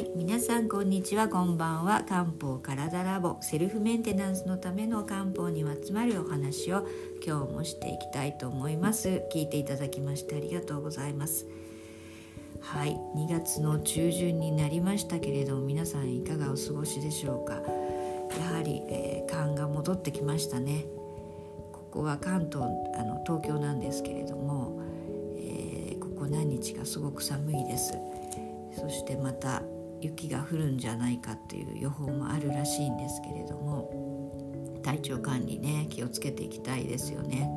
はい皆さんこんにちは。こんばんは。漢方体ラボセルフメンテナンスのための漢方にまつわるお話を今日もしていきたいと思います。聞いていただきましてありがとうございます。はい2月の中旬になりましたけれども皆さんいかがお過ごしでしょうか。やはり、えー、寒が戻ってきましたね。ここは関東あの東京なんですけれども、えー、ここ何日かすごく寒いです。そしてまた雪が降るんじゃないかっていう予報もあるらしいんですけれども体調管理ね気をつけていきたいですよね。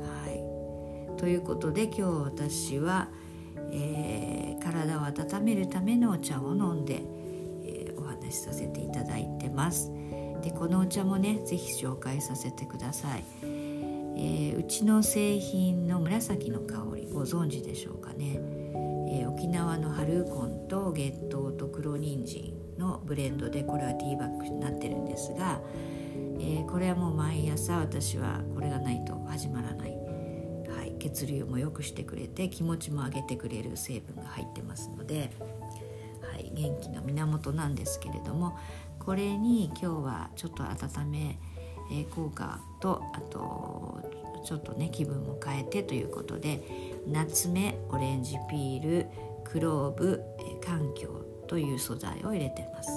はい、ということで今日私は、えー、体を温めるためのお茶を飲んで、えー、お話しさせていただいてます。でこのお茶もね是非紹介させてください。えー、うちの製品の紫の香りご存知でしょうかね。えー、沖縄の春コンと月桃と黒人参のブレンドでこれはティーバッグになってるんですが、えー、これはもう毎朝私はこれがないと始まらない、はい、血流も良くしてくれて気持ちも上げてくれる成分が入ってますので、はい、元気の源なんですけれどもこれに今日はちょっと温め、えー、効果とあとちょっとね気分も変えてということでナツメオレンジピールクローブ環境という素材を入れてます。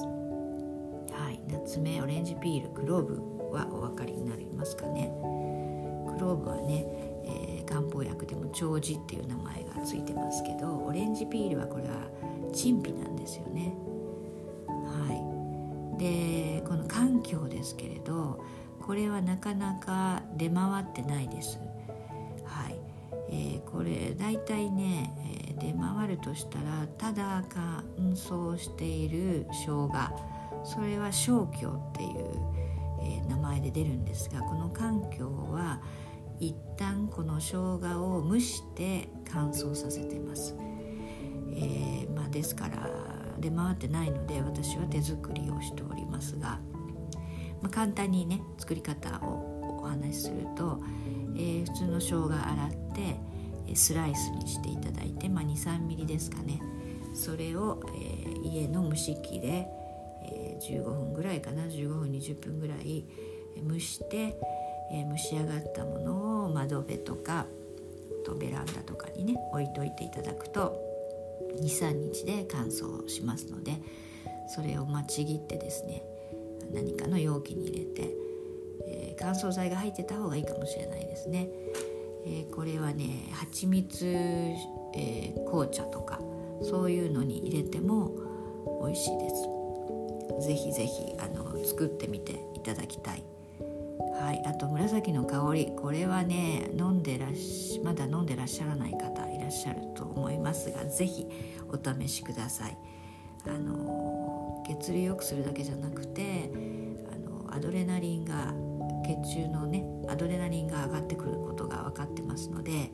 はいナツメオレンジピールクローブはお分かりになりますかね。クローブはね、えー、漢方薬でも長寿っていう名前がついてますけどオレンジピールはこれは陳皮なんですよね。はい。でこの環境ですけれどこれはなかなか出回ってないです。えー、これ大体ね、えー、出回るとしたらただ乾燥している生姜。それは生姜っていう、えー、名前で出るんですがこの環境は一旦この生姜を蒸して乾燥させてます、えまあ、ですから出回ってないので私は手作りをしておりますが、まあ、簡単にね作り方をお話しすると、えー、普通の生姜洗ってスライスにしていただいて、まあ、23ミリですかね。それを、えー、家の蒸し器で、えー、15分ぐらいかな。15分20分ぐらい蒸して、えー、蒸し上がったものを窓辺とかとベランダとかにね置いといていただくと23日で乾燥しますのでそれをまちぎってですね何かの容器に入れてー、乾燥剤が入ってた方がいいかもしれないですね。えー、これはね蜂蜜、えー、紅茶とかそういうのに入れても美味しいです。ぜひぜひあの作ってみていただきたい。はい、あと紫の香りこれはね飲んでらしまだ飲んでらっしゃらない方いらっしゃると思いますが是非お試しください。あの血流良くするだけじゃなくてあのアドレナリンが血中のねアドレナリンが上がってくることが分かってますので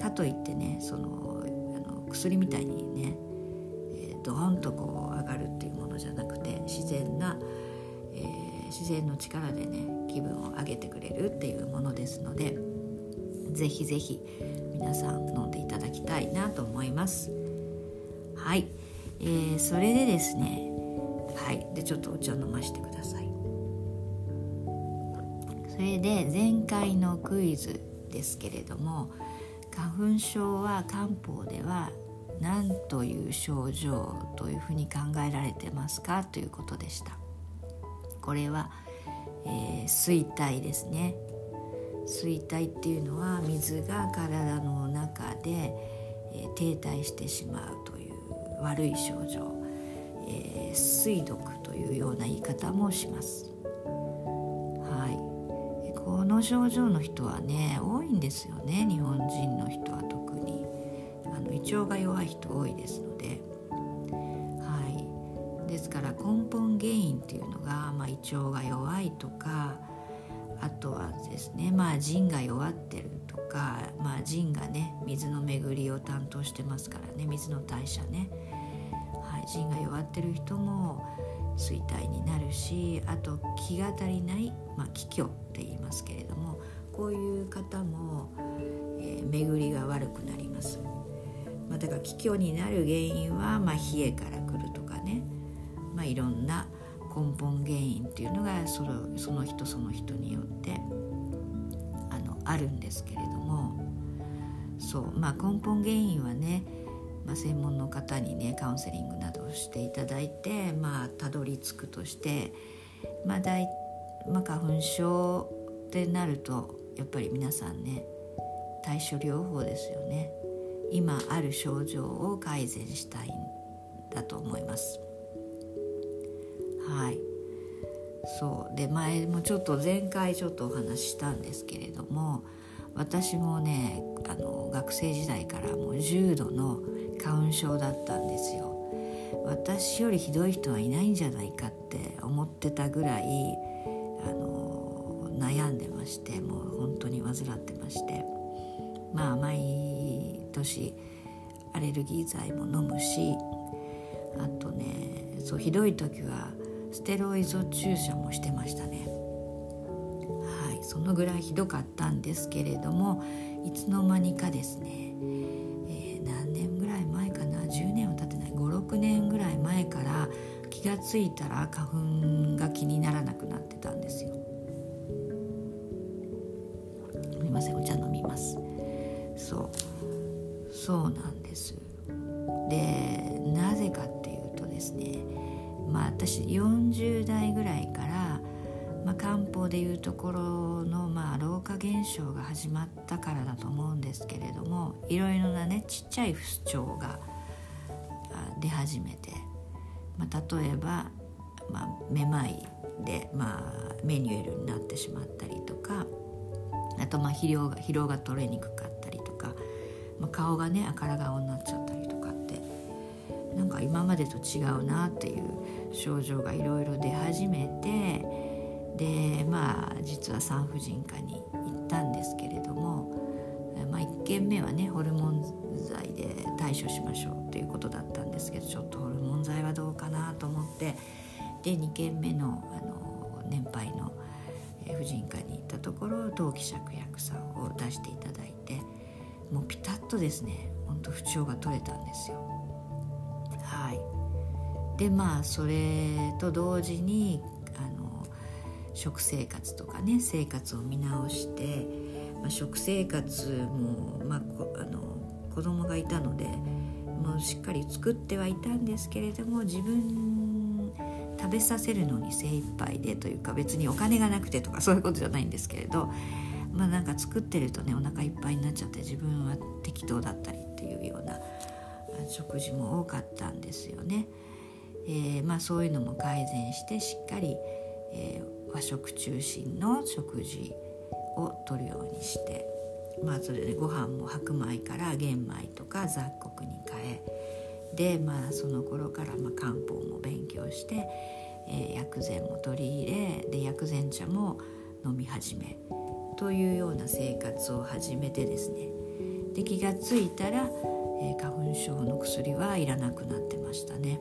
かといってねそのあの薬みたいにね、えー、ドーンとこう上がるっていうものじゃなくて自然な、えー、自然の力でね気分を上げてくれるっていうものですので是非是非皆さん飲んでいただきたいなと思います。はい、えー、それでですねはいでちょっとお茶を飲ましてください。それで前回のクイズですけれども花粉症は漢方では何という症状というふうに考えられてますかということでした。これは、えー、衰退ですね。衰退っていうのは水が体の中で、えー、停滞してしまうという悪い症状、えー、水毒というような言い方もします。この症状の人はね多いんですよね。日本人の人は特に。あの胃腸が弱い人多いですので。はい。ですから根本原因っていうのが、まあ、胃腸が弱いとかあとはですねまあ腎が弱ってるとかまあ腎がね水の巡りを担当してますからね水の代謝ね、はい、腎が弱ってる人も衰退になるしあと気が足りない、まあ、気虚って言いますけれどもこういう方も、えー、巡りが悪くなります、まあ、だから気虚になる原因は、まあ、冷えから来るとかあ、いろんな根本原因っていうのがそのその人その人によってあのあるんですけれども。そうまあ根本原因はね、まあ、専門の方にねカウンセリングなどをしていただいてまあたどり着くとしてまあ大、まあ、花粉症ってなるとやっぱり皆さんね対処療法ですよね。今ある症状を改善したいんだと思います。はい。そう。で前もちょっと前回ちょっとお話ししたんですけれども私もねあの学生時代からもう重度の花粉症だったんですよ。私よりひどい人はいないんじゃないかって思ってたぐらいあの悩んでましてもう本当に患ってまして。まあ毎年アレルギー剤も飲むしあとねそうひどい時はステロイド注射もしてましたね。はいそのぐらいひどかったんですけれどもいつの間にかですね、気が付いたら花粉が気にならなくなってたんですよ。すみませんお茶飲みます。そう。そうなんです。でなぜかっていうとですねまあ私40代ぐらいから、まあ、漢方でいうところの、まあ、老化現象が始まったからだと思うんですけれどもいろいろなねちっちゃい不調が出始めて、まあ、例えば、まあ、めまいで、まあ、メニュエルになってしまったりとかあとまあ疲労が疲労が取れにくかったりとか、まあ、顔がね赤ら顔になっちゃったりとかってなんか今までと違うなっていう症状がいろいろ出始めてでまあ実は産婦人科に行ったんですけれども、まあ、1件目はねホルモン剤で対処しましょうということだったですけどちょっとホルモン剤はどうかなと思ってで2件目のあの年配の婦人科に行ったところ陶器芍薬さんを出していただいてもうピタッとですねほんと不調が取れたんですよ。はいでまあそれと同時にあの食生活とかね生活を見直して、まあ、食生活も、まあ、あの子供がいたのでもしっかり作ってはいたんですけれども自分食べさせるのに精一杯でというか別にお金がなくてとかそういうことじゃないんですけれどまあなんか作ってるとねお腹いっぱいになっちゃって自分は適当だったりっていうような食事も多かったんですよね。えー、まあ、そういうのも改善してしっかり、えー、和食中心の食事をとるようにしてまあそれでご飯も白米から玄米とか雑穀に変えでまあその頃からまあ漢方も勉強して、えー、薬膳も取り入れで薬膳茶も飲み始めというような生活を始めてですね。で気が付いたら、えー、花粉症の薬はいらなくなってましたね。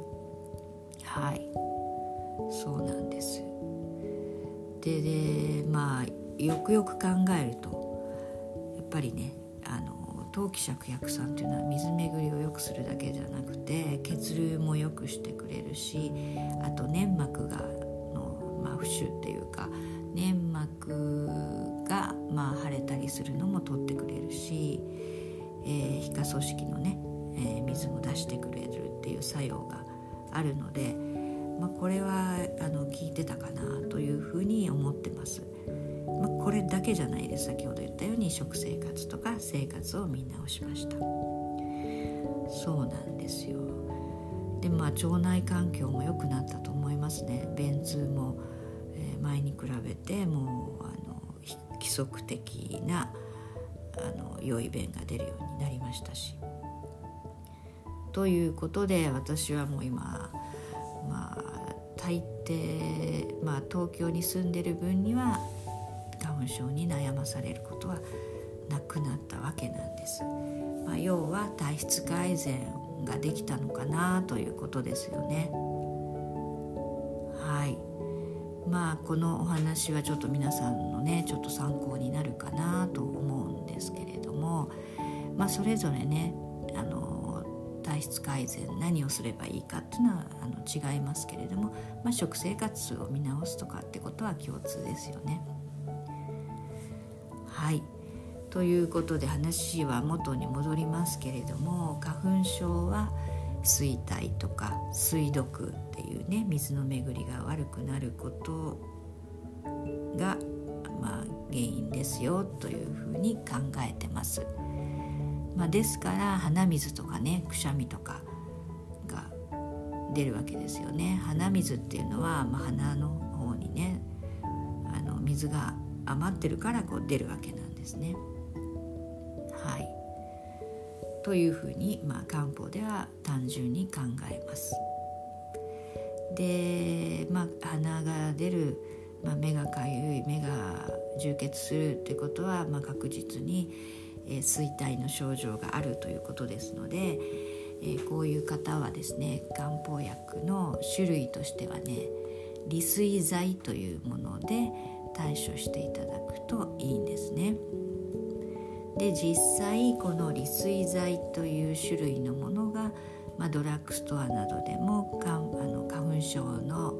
はい。そうなんです。ででまあよくよく考えるとぱりねあの陶器芍薬さんっていうのは水巡りを良くするだけじゃなくて血流も良くしてくれるしあと粘膜がの、まあ、浮腫っていうか粘膜が、まあ、腫れたりするのも取ってくれるし、えー、皮下組織のね、えー、水も出してくれるっていう作用があるので、まあ、これはあの効いてたかなというふうに思ってます。まあ、これだけじゃないです。先ほど言ったように食生活とか生活を見直しました。そうなんですよ。でまあ腸内環境も良くなったと思いますね。便通も、え、前に比べてもうあの規則的なあの良い便が出るようになりましたし。ということで私はもう今まあ大抵、まあ、東京に住んでる分には粉症に悩まされることはなくなったわけなんです。まあ、要は体質改善ができたのかなということですよね。はいまあこのお話はちょっと皆さんのねちょっと参考になるかなと思うんですけれども、まあ、それぞれねあの体質改善何をすればいいかっていうのはあの違いますけれども、まあ、食生活を見直すとかってことは共通ですよね。はいということで話は元に戻りますけれども花粉症は衰退とか水毒っていうね水の巡りが悪くなることが、まあ、原因ですよというふうに考えてます。まあ、ですから鼻水とかねくしゃみとかが出るわけですよね。鼻水っていうのは、まあ、鼻の方にねあの水が余ってるからこう出るわけなんですね。はい、というふうに、まあ、漢方では単純に考えます。で、まあ、鼻が出る、まあ、目がかゆい目が充血するってことは、まあ、確実に、えー、衰退の症状があるということですので、え、こういう方はですね漢方薬の種類としてはね利水剤というもので対処していただくといいんですね。で実際この利水剤という種類のものが、まあ、ドラッグストアなどでもかんあの花粉症の、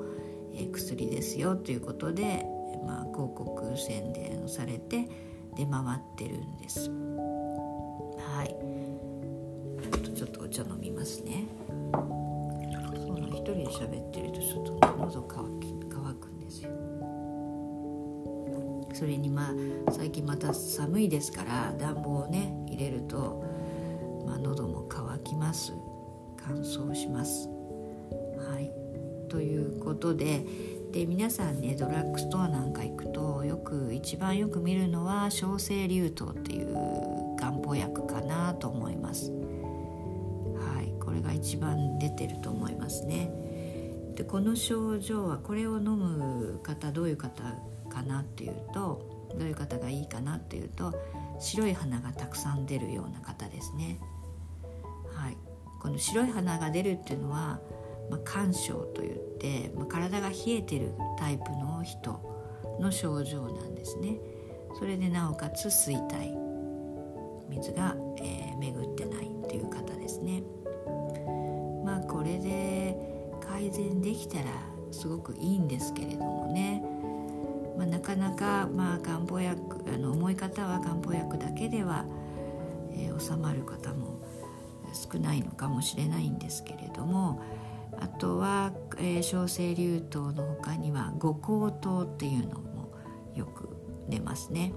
え薬ですよということで、まあ、広告宣伝をされて出回ってるんです。はいちょっとお茶飲みますね。そう一人で喋ってるとちょっと喉乾き乾くんですよ。それにまあ最近また寒いですから暖房をね入れると、まあ、喉も乾きます乾燥します。はいということでで皆さんねドラッグストアなんか行くとよく一番よく見るのは小生竜頭っていう漢方薬かなと思います。はい、これが一番出てると思いますね。でこの症状はこれを飲む方どういう方かなっていうとどういう方がいいかなっていうと白い花がたくさん出るような方ですね。はい、この白い花が出るっていうのはまあ、肝症といって、まあ、体が冷えてるタイプの人の症状なんですね。それでなおかつ衰退水が、えー、巡ってないっていう方ですね。まあこれで改善できたらすごくいいんですけれどもね、まあ、なかなか、まあ、漢方薬あの重い方は漢方薬だけでは、えー、収まる方も少ないのかもしれないんですけれどもあとは、えー、小生竜頭の他には五香糖っていうのもよく出ますね。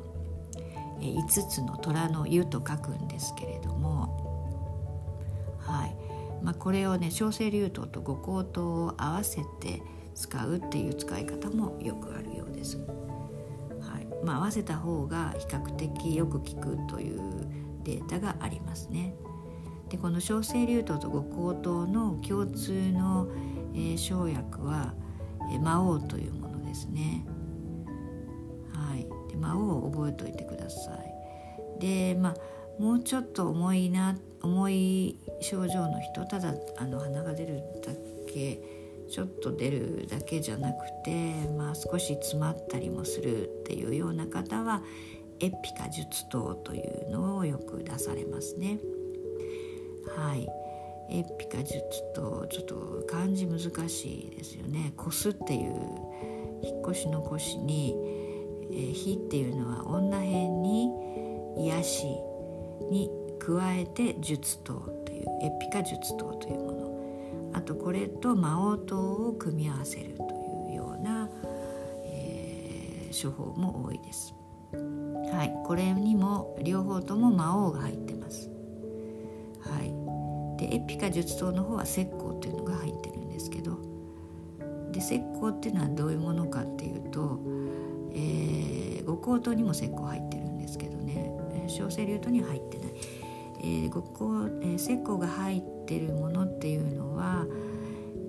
えー、5つの虎の湯と書くんですけれども、はいまあ、これをね小生竜頭と五香糖を合わせて使うっていう使い方もよくあるようです。はいまあ、合わせた方が比較的よく効くというデータがありますね。でこの小生竜頭と五香糖の共通の、えー、生薬は、えー、魔王というものですね。はい、で魔王を覚えておいてください。でまあもうちょっと重いな重い症状の人ただあの鼻が出るだけちょっと出るだけじゃなくて、まあ、少し詰まったりもするっていうような方はエピカ術糖というのをよく出されますね。はいエピカ術とちょっと漢字難しいですよね「越す」っていう引っ越しの腰に「えー、火」っていうのは女編に癒しに加えて術刀というエピカ術刀というものあとこれと魔王刀を組み合わせるというような、えー、処方も多いです。はい、これにも両方とも魔王が入ってます。はいでエピカ術刀の方は石膏っていうのが入ってるんですけどで石膏っていうのはどういうものかっていうと、えー、五香刀にも石膏入ってるんですけどね小生竜刀には入ってない、えー、五香、えー、石膏が入ってるものっていうのは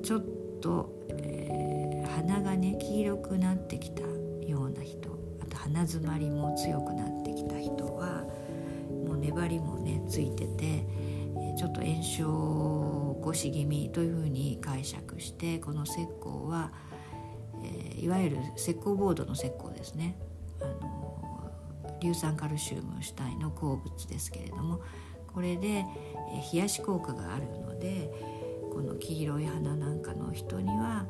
ちょっと、えー、鼻がね黄色くなってきたような人あと鼻づまりも強くなってきた人はもう粘りもねついててちょっと炎症を起こし気味というふうに解釈してこの石膏は、えー、いわゆる石膏ボードの石膏ですね。あの硫酸カルシウム主体の鉱物ですけれどもこれで冷やし効果があるのでこの黄色い花なんかの人には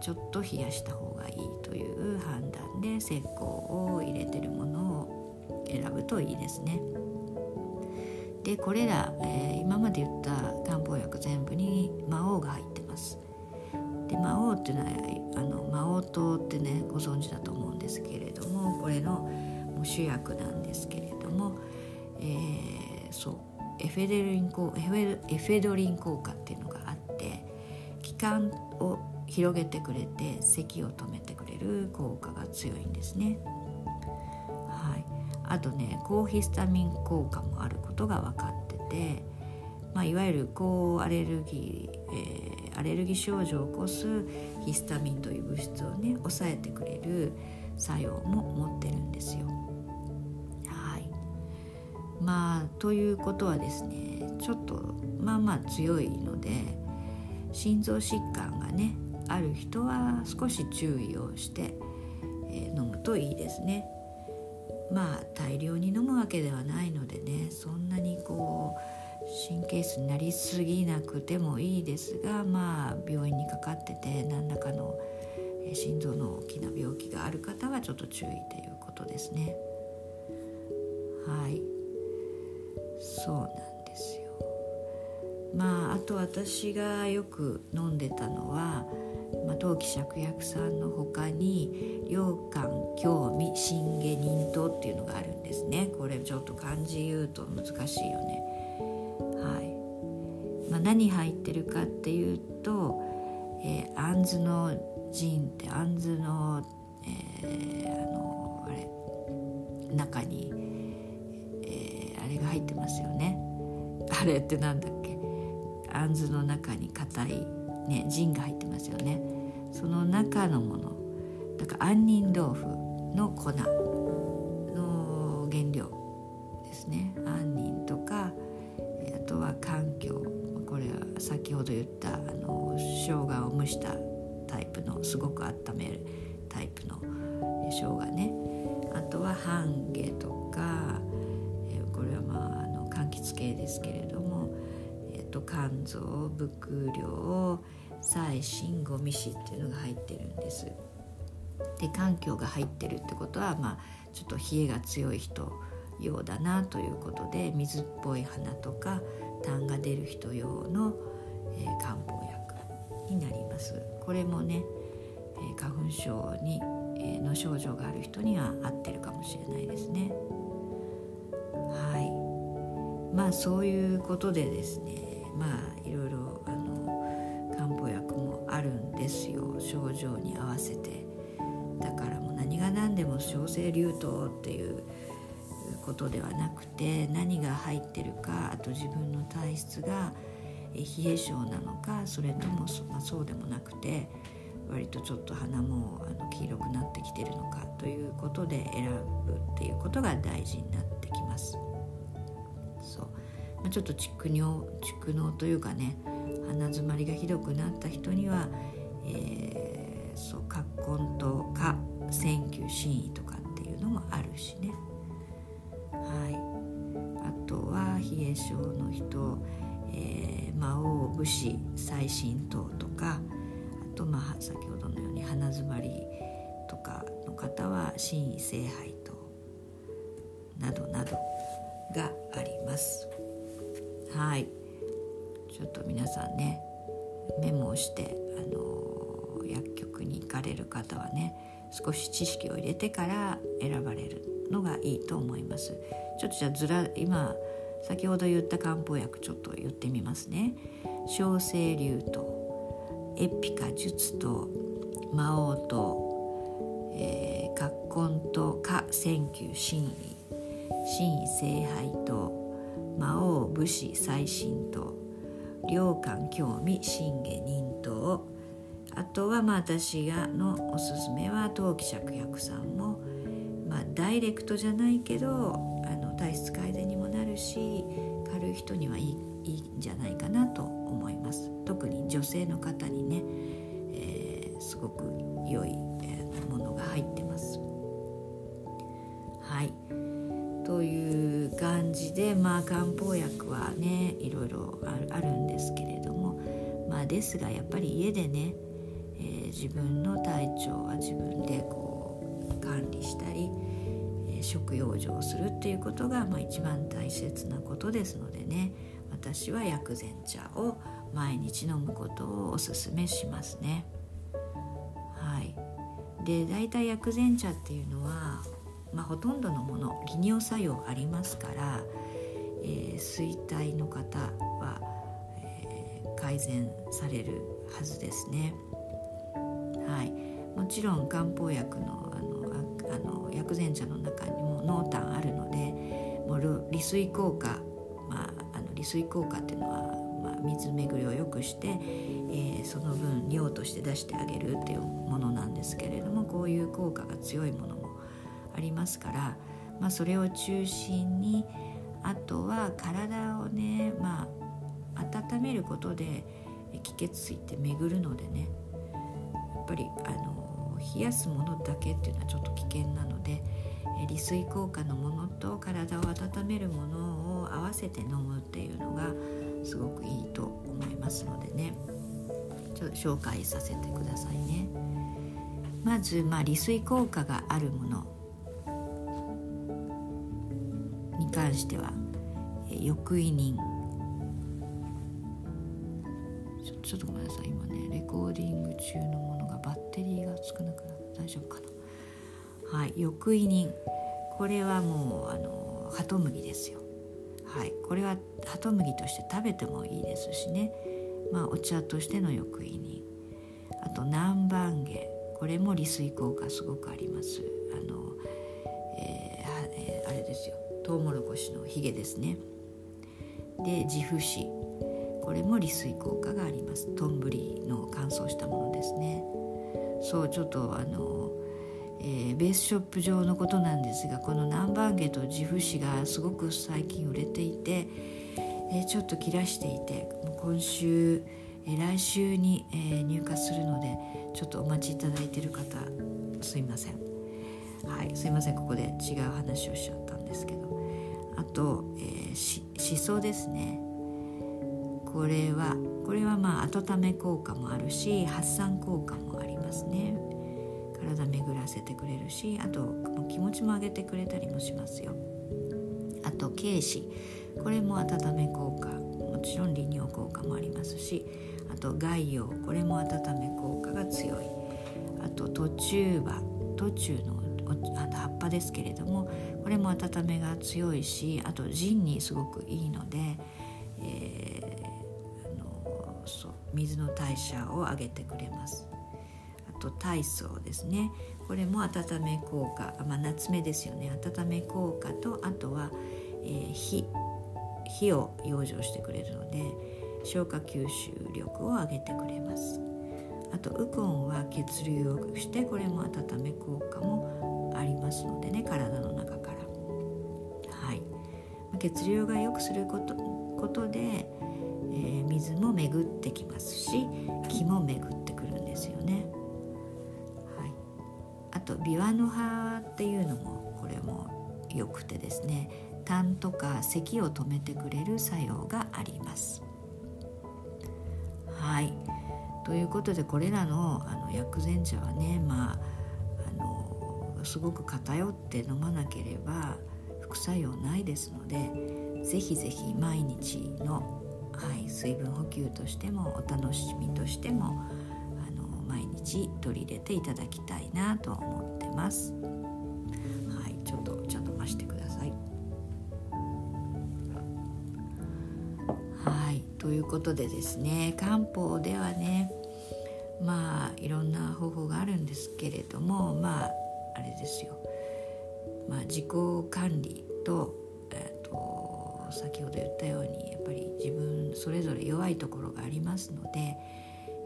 ちょっと冷やした方がいいという判断で石膏を入れてるものを選ぶといいですね。でこれら、えー、今まで言った漢方薬全部に魔王が入ってます。で魔王っていうのはあの魔王糖ってねご存知だと思うんですけれどもこれの主役なんですけれども、えー、そうエフェデリン効エフェドリン効果っていうのがあって気管を広げてくれて咳を止めてくれる効果が強いんですね。はい、あとね抗ヒスタミン効果もあることが分かってて、まあ、いわゆる抗アレルギー、えー、アレルギー症状を起こすヒスタミンという物質をね抑えてくれる作用も持ってるんですよ。まあということはですねちょっとまあまあ強いので心臓疾患がねある人は少し注意をして、えー、飲むといいですね。まあ大量に飲むわけではないのでねそんなにこう神経質になりすぎなくてもいいですがまあ病院にかかってて何らかの心臓の大きな病気がある方はちょっと注意ということですね。はいそうなんですよ。まああと私がよく飲んでたのはまあ、陶器芍薬さんの他に良寛興味信下忍刀っていうのがあるんですね。これちょっと漢字言うと難しいよね。はい、まあ、何入ってるかっていうと、えー、杏の陣って杏の、えー、あのあれ中に、れが入ってますよね。あれってなんだっけ？あんずの中に硬いね腎が入ってますよね。その中のもの。だから杏仁豆腐の粉。肝臓伏量細心ゴミ紙っていうのが入ってるんです。で環境が入ってるってことはまあちょっと冷えが強い人用だなということで水っぽい花とか痰が出る人用の、えー、漢方薬になります。これもね、えー、花粉症に、えー、の症状がある人には合ってるかもしれないですね。はい。まあそういうことでですねまあいろいろあの漢方薬もあるんですよ症状に合わせてだからもう何が何でも小生流湯っていうことではなくて何が入ってるかあと自分の体質が冷え性なのかそれともそ,、まあ、そうでもなくて割とちょっと鼻もあの黄色くなってきてるのかということで選ぶっていうことが大事になって。ちょっと蓄尿蓄膿というかね鼻づまりがひどくなった人には、えー、そう葛根とか線球心意とかっていうのもあるしねはいあとは冷え性の人、えー、魔王武士最新等とかあとまあ先ほどのように鼻づまりとかの方は心意聖杯等などなどがあります。はい。ちょっと皆さんねメモをしてあの薬局に行かれる方はね少し知識を入れてから選ばれるのがいいと思います。ちょっとじゃあずら今先ほど言った漢方薬ちょっと言ってみますね。小生流とエピカ術と魔王と、えー、葛根と下千球真意真意聖杯と魔王武士最新と良寛興味信下忍とあとはまあ私がのおすすめは陶器芍薬さんも、まあ、ダイレクトじゃないけどあの体質改善にもなるし軽い人にはいいいいんじゃないかなと思います。特に女性の方にね、えー、すごく良い、ものが入ってという感じでまあ漢方薬はねいろいろあるんですけれどもまあですがやっぱり家でね、えー、自分の体調は自分でこう管理したり、えー、食養生するっていうことが、まあ、一番大切なことですのでね私は薬膳茶を毎日飲むことをおすすめしますね。はい、で大体薬膳茶っていうのはまあ、ほとんどのもの利尿作用ありますから、えー、衰退の方は、えー、改善されるはずですね。はい、もちろん漢方薬のあのあの薬膳茶の中にも濃淡あるのでもう利水効果、まあ、あの利水効果っていうのは、まあ、水巡りを良くして、えー、その分尿として出してあげるっていうものなんですけれどもこういう効果が強いものありますから、まあ、それを中心にあとは体をね、まあ、温めることで気血水って巡るのでねやっぱりあの冷やすものだけっていうのはちょっと危険なので利水効果のものと体を温めるものを合わせて飲むっていうのがすごくいいと思いますのでねちょっと紹介させてくださいね。まず、まあ、利水効果があるもの関しては翼委任ちょっとごめんなさい。今ねレコーディング中のものがバッテリーが少なくなって大丈夫かな。はい。翼委任これはもうあのハトムギですよ。はい。これはハトムギとして食べてもいいですしね。まあお茶としての翼委任あと南蛮下。これも利水効果すごくあります。あの、トウモロコシのヒゲですね。でジフシこれも利水効果があります。トンブリの乾燥したものですね。そうちょっとあの、えー、ベースショップ上のことなんですがこの南蛮ゲとジフシがすごく最近売れていて、えー、ちょっと切らしていて今週、えー、来週に、えー、入荷するのでちょっとお待ちいただいている方すいません。はいすいません。ここで違う話をしちゃったんですけどと、えー、ししそですね。これはこれはまあ温め効果もあるし発散効果もありますね。体巡らせてくれるしあと気持ちも上げてくれたりもしますよ。あと軽視これも温め効果もちろん利尿効果もありますしあと外葉これも温め効果が強い。あと途中葉途中のあの葉っぱですけれどもこれも温めが強いしあと腎にすごくいいので、えー、あのそう水の代謝を上げてくれます。あと体操ですね。これも温め効果、まあ、夏目ですよね。温め効果とあとは、えー、火火を養生してくれるので消化吸収力を上げてくれます。あとウコンは血流を良くしてこれも温め効果もありますのでね体の中から。はい。血流が良くすることことで、えー、水も巡ってきますし気も巡ってくるんですよね。はい。あとビワの葉っていうのもこれも良くてですね痰とか咳を止めてくれる作用があります。はい。ということでこれらのあの薬膳茶はねまあすごく偏って飲まなければ副作用ないですのでぜひぜひ毎日の、はい、水分補給としてもお楽しみとしてもあの毎日取り入れていただきたいなと思ってます。はい、ちょっとちょっと増してください。はい。ということでですね漢方ではねまあいろんな方法があるんですけれどもまああれですよ、まあ、自己管理と,、えーと、先ほど言ったようにやっぱり自分それぞれ弱いところがありますので、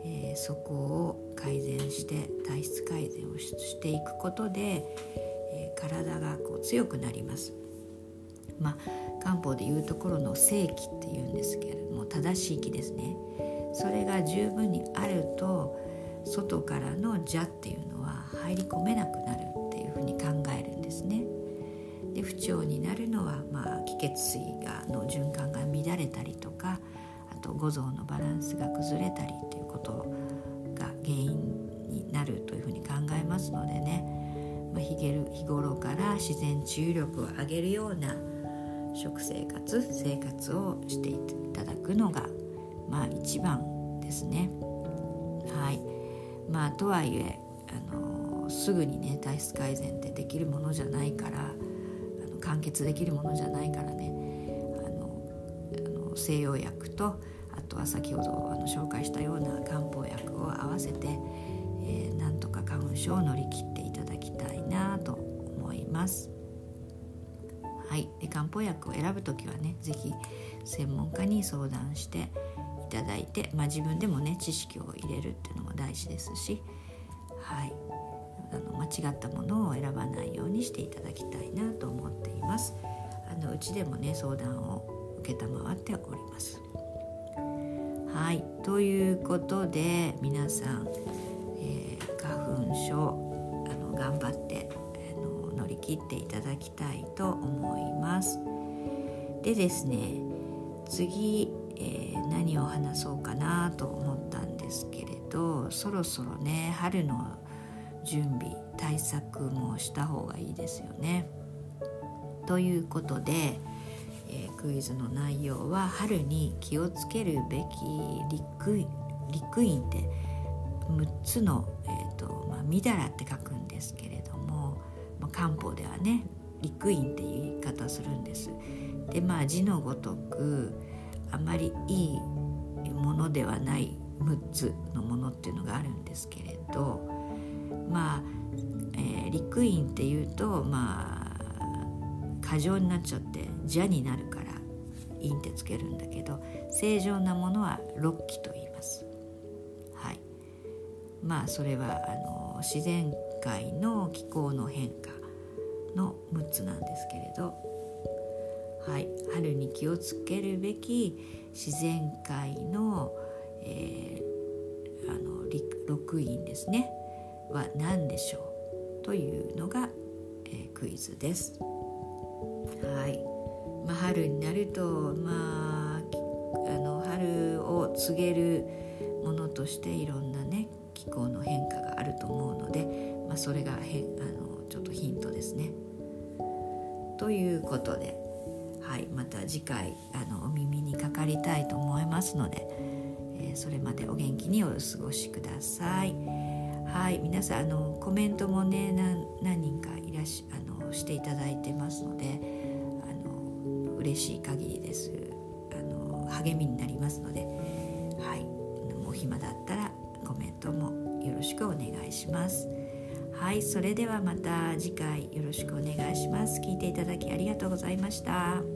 えー、そこを改善して体質改善をしていくことで、えー、体がこう強くなります。まあ、漢方でいうところの正気っていうんですけれども正しい気ですねそれが十分にあると外からの邪っていうのは入り込めなくなるふうに考えるんですね。で不調になるのはまあ気血水がの循環が乱れたりとかあと五臓のバランスが崩れたりということが原因になるというふうに考えますのでね、まあ、日日頃から自然治癒力を上げるような食生活生活をしていただくのがまあ一番ですね。はいまあとはいえあのすぐにね体質改善ってできるものじゃないからあの完結できるものじゃないからね。あのあの西洋薬とあとは先ほどあの紹介したような漢方薬を合わせて、えー、なんとか花粉症を乗り切っていただきたいなと思います。はい、で漢方薬を選ぶ時はね是非専門家に相談していただいて、まあ、自分でもね知識を入れるっていうのも大事ですし、はい、違ったものを選ばないようにしていただきたいなと思っています。あのうちでもね相談を承っております。はいということで皆さん、えー、花粉症あの頑張ってあの乗り切っていただきたいと思います。でですね次、えー、何を話そうかなと思ったんですけれどそろそろね春の準備対策もした方がいいですよね。ということで、えー、クイズの内容は春に気をつけるべき陸院って6つの、えーとまあ、みだらって書くんですけれども、まあ、漢方ではね陸院っていう言い方するんです。でまあ字のごとくあまりいいものではない6つのものっていうのがあるんですけれどまあ、えー、陸院っていうとまあ過剰になっちゃって邪になるから陰ってつけるんだけど正常なものは六気と言います。はい、まあそれはあの自然界の気候の変化の6つなんですけれど、はい、春に気をつけるべき自然界の,、えー、あの六院ですね。は何でしょう？というのが、えー、クイズです。はいまあ、春になると、まあ、あの春を告げるものとしていろんなね気候の変化があると思うので、まあ、それがへあのちょっとヒントですね。ということで、はい、また次回あのお耳にかかりたいと思いますので、えー、それまでお元気にお過ごしください。はい皆さんあのコメントもね何人かいらっしゃあのしていただいてますのであの嬉しい限りです。あの励みになりますのではいもう暇だったらコメントもよろしくお願いします。はいそれではまた次回よろしくお願いします。聞いていただきありがとうございました。